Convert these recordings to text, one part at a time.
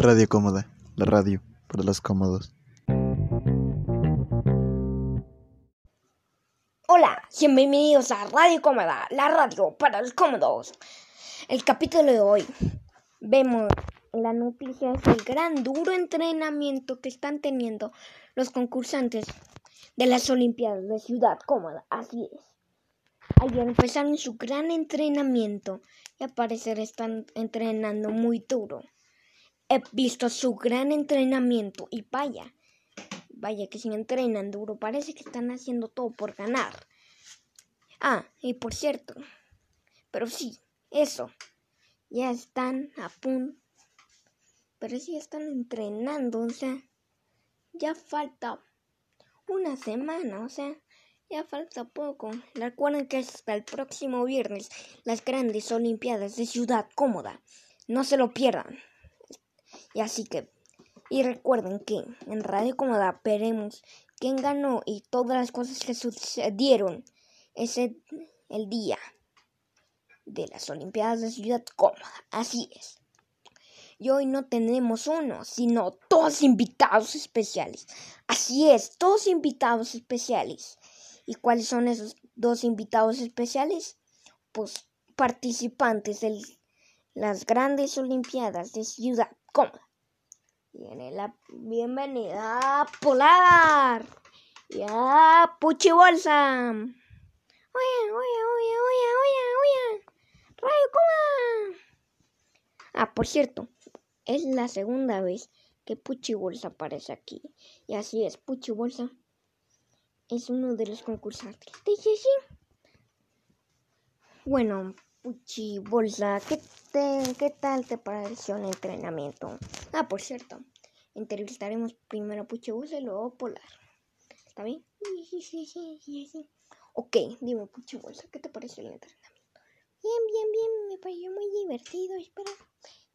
Radio Cómoda, la radio para los cómodos. Hola, bienvenidos a Radio Cómoda, la radio para los cómodos. El capítulo de hoy vemos la noticia es el gran duro entrenamiento que están teniendo los concursantes de las Olimpiadas de Ciudad Cómoda. Así es. Ayer empezaron su gran entrenamiento y al parecer están entrenando muy duro. He visto su gran entrenamiento y vaya, vaya que si entrenan duro, parece que están haciendo todo por ganar. Ah, y por cierto, pero sí, eso, ya están a punto, pero sí están entrenando, o sea, ya falta una semana, o sea, ya falta poco. Recuerden que hasta el próximo viernes las grandes Olimpiadas de Ciudad Cómoda. No se lo pierdan. Y así que, y recuerden que en Radio Cómoda veremos quién ganó y todas las cosas que sucedieron ese el día de las Olimpiadas de Ciudad Cómoda. Así es. Y hoy no tenemos uno, sino dos invitados especiales. Así es, dos invitados especiales. ¿Y cuáles son esos dos invitados especiales? Pues participantes de las grandes Olimpiadas de Ciudad cómoda. Tiene la bienvenida a Polar y a Puchi Bolsa. Oye, oye, oye, oye, oye, oye. Rayo Cómoda. Ah, por cierto, es la segunda vez que Puchi Bolsa aparece aquí. Y así es, Puchi Bolsa es uno de los concursantes. Dice sí. Bueno, Puchi Bolsa, ¿qué, ¿qué tal te pareció el entrenamiento? Ah, por cierto, entrevistaremos primero a Puchi Bolsa y luego Polar. ¿Está bien? Sí, sí, sí, sí, sí. Ok, dime Puchi Bolsa, ¿qué te pareció el entrenamiento? Bien, bien, bien, me pareció muy divertido. Espero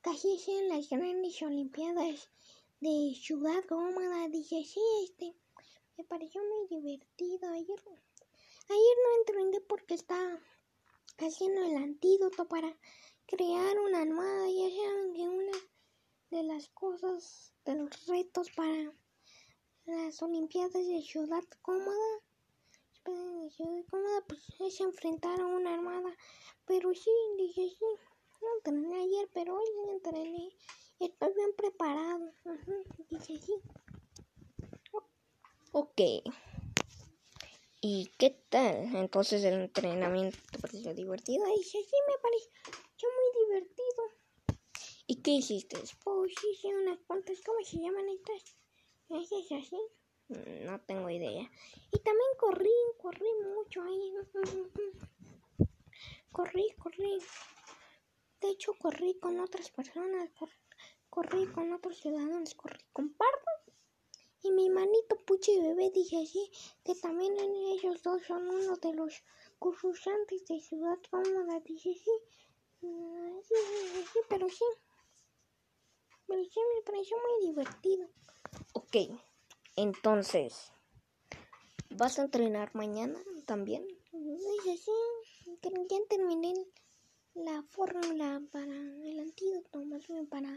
casi sean las grandes Olimpiadas de Ciudad Gómada. Dije, sí, este, me pareció muy divertido. Ayer, ayer no entrené porque estaba haciendo el antídoto para crear una almohada. Ya saben que una de las cosas, de los retos para las Olimpiadas de Ciudad Cómoda, de Ciudad Cómoda, pues es enfrentar a una armada. Pero sí, dije sí, no entrené ayer, pero hoy entrené. Estoy bien preparado. dije sí. Ok. ¿Y qué tal? Entonces el entrenamiento te pareció divertido. Ay, sí, sí me pareció muy divertido. ¿Y qué hiciste? Pues hice unas cuantas, ¿cómo se llaman estas? ¿Es así? No tengo idea. Y también corrí, corrí mucho ahí. Corrí, corrí. De hecho, corrí con otras personas, corrí con otros ciudadanos, corrí con pardos y mi manito Puchi Bebé dije así, que también ellos dos son uno de los concursantes de Ciudad Cómoda. Dije sí, mm, sí, sí, sí, pero sí. Pero sí me pareció muy divertido. Ok, entonces, ¿vas a entrenar mañana también? Dije sí, ya terminé la fórmula para el antídoto, más bien para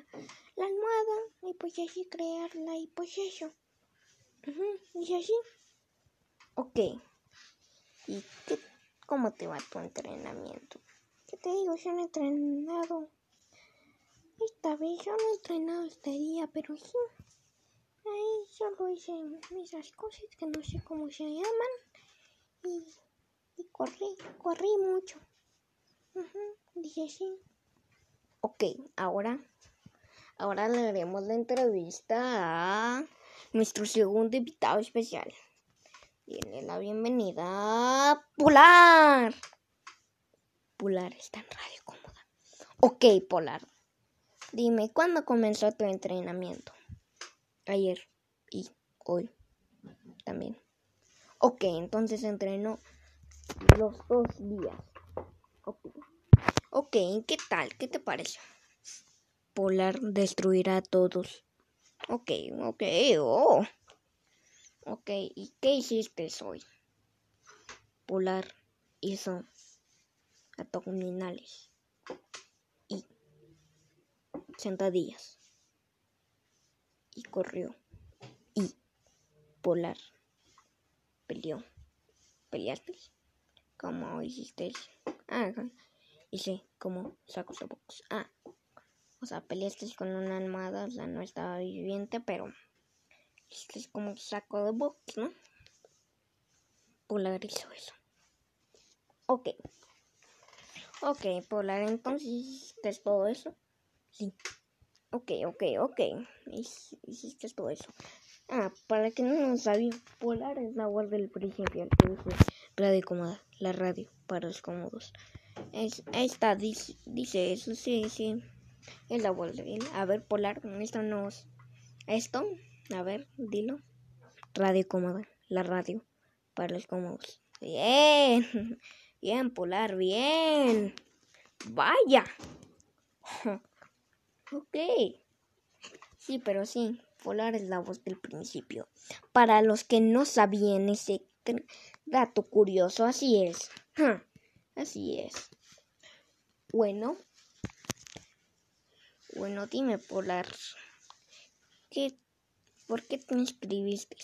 la almohada, y pues así crearla, y pues eso. ¿Y así? Ok. ¿Y qué, cómo te va tu entrenamiento? ¿Qué te digo? Yo no he entrenado. Esta vez yo no he entrenado este día, pero sí. Ahí solo hice esas cosas que no sé cómo se llaman. Y, y corrí, corrí mucho. dije sí. Ok, ahora, ahora le haremos la entrevista a nuestro segundo invitado especial. Tiene la bienvenida a Polar. Polar está en radio cómoda. Ok, Polar. Dime, ¿cuándo comenzó tu entrenamiento? Ayer y hoy también. Ok, entonces entrenó los dos días. Ok. Ok, ¿qué tal? ¿Qué te parece? Polar destruirá a todos. Ok, ok, oh. Ok, ¿y qué hiciste hoy? Polar hizo abdominales y sentadillas. y corrió. Y Polar peleó. ¿Peleaste? ¿Cómo hiciste? Ah, hice como sacos de box. Ah, o sea, peleaste con una almohada, o sea, no estaba viviente, pero es como saco de box, ¿no? Polar hizo eso. Ok. Ok, Polar, entonces ¿qué es todo eso. Sí. Ok, ok, ok. Hiciste todo eso. Ah, para que no lo sabía, Polar es la voz del principio, que dice radio cómoda, la radio para los cómodos. Es, esta dice, dice eso, sí, sí. Es la voz de él. A ver, Polar, esto nos. Esto, a ver, dilo. Radio cómoda, la radio para los cómodos. Bien, bien, Polar, bien. Vaya. Ok. Sí, pero sí, Polar es la voz del principio. Para los que no sabían ese dato curioso, así es. Así es. Bueno. Bueno, dime, Polar. ¿Qué, ¿Por qué te inscribiste?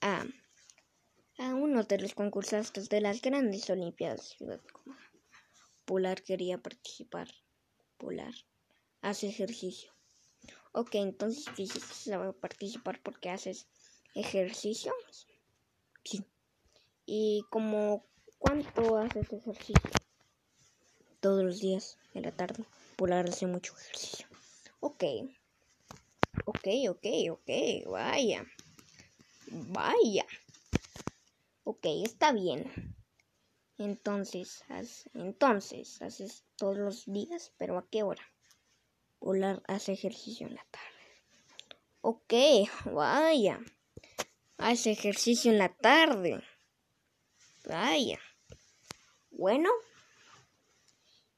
a a uno de los concursantes de las grandes Olimpiadas Polar quería participar. Polar hace ejercicio. Ok, entonces quisiste participar porque haces ejercicio. Sí. ¿Y como cuánto haces ejercicio? Todos los días en la tarde. Polar hace mucho ejercicio. Ok. Ok, ok, ok. Vaya. Vaya. Ok, está bien. Entonces, entonces, haces todos los días, pero ¿a qué hora? Polar hace ejercicio en la tarde. Ok, vaya. Hace ejercicio en la tarde. Vaya. Bueno.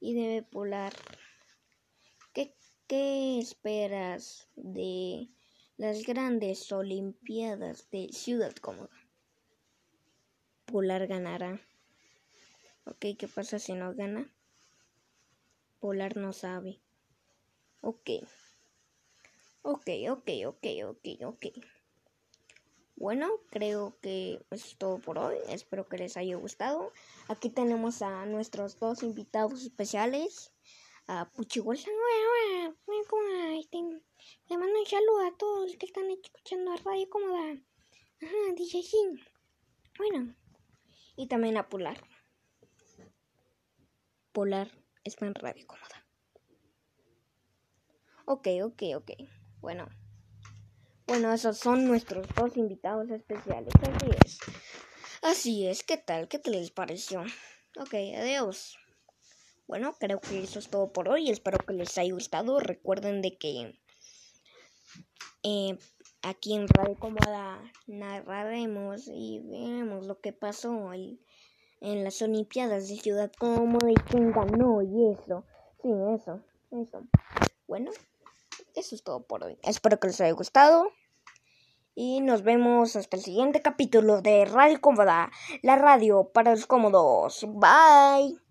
Y debe Polar. ¿Qué, esperas de las grandes Olimpiadas de Ciudad Cómoda? Polar ganará. Ok, ¿qué pasa si no gana? Polar no sabe. Ok. Ok, ok, ok, ok, ok. Bueno, creo que es todo por hoy. Espero que les haya gustado. Aquí tenemos a nuestros dos invitados especiales. A Puchigolsa. Este, le mando un saludo a todos los que están escuchando a Radio Cómoda. Ajá, dice sí. Bueno. Y también a Polar. Polar está en radio cómoda. Ok, ok, ok. Bueno. Bueno, esos son nuestros dos invitados especiales. Así es. Así es. ¿Qué tal? ¿Qué te les pareció? Ok, adiós. Bueno, creo que eso es todo por hoy. Espero que les haya gustado. Recuerden de que eh, aquí en Radio Cómoda narraremos y veremos lo que pasó en las Olimpiadas de Ciudad Cómoda y quién ganó y eso. Sí, eso, eso. Bueno, eso es todo por hoy. Espero que les haya gustado. Y nos vemos hasta el siguiente capítulo de Radio Cómoda, la radio para los cómodos. Bye.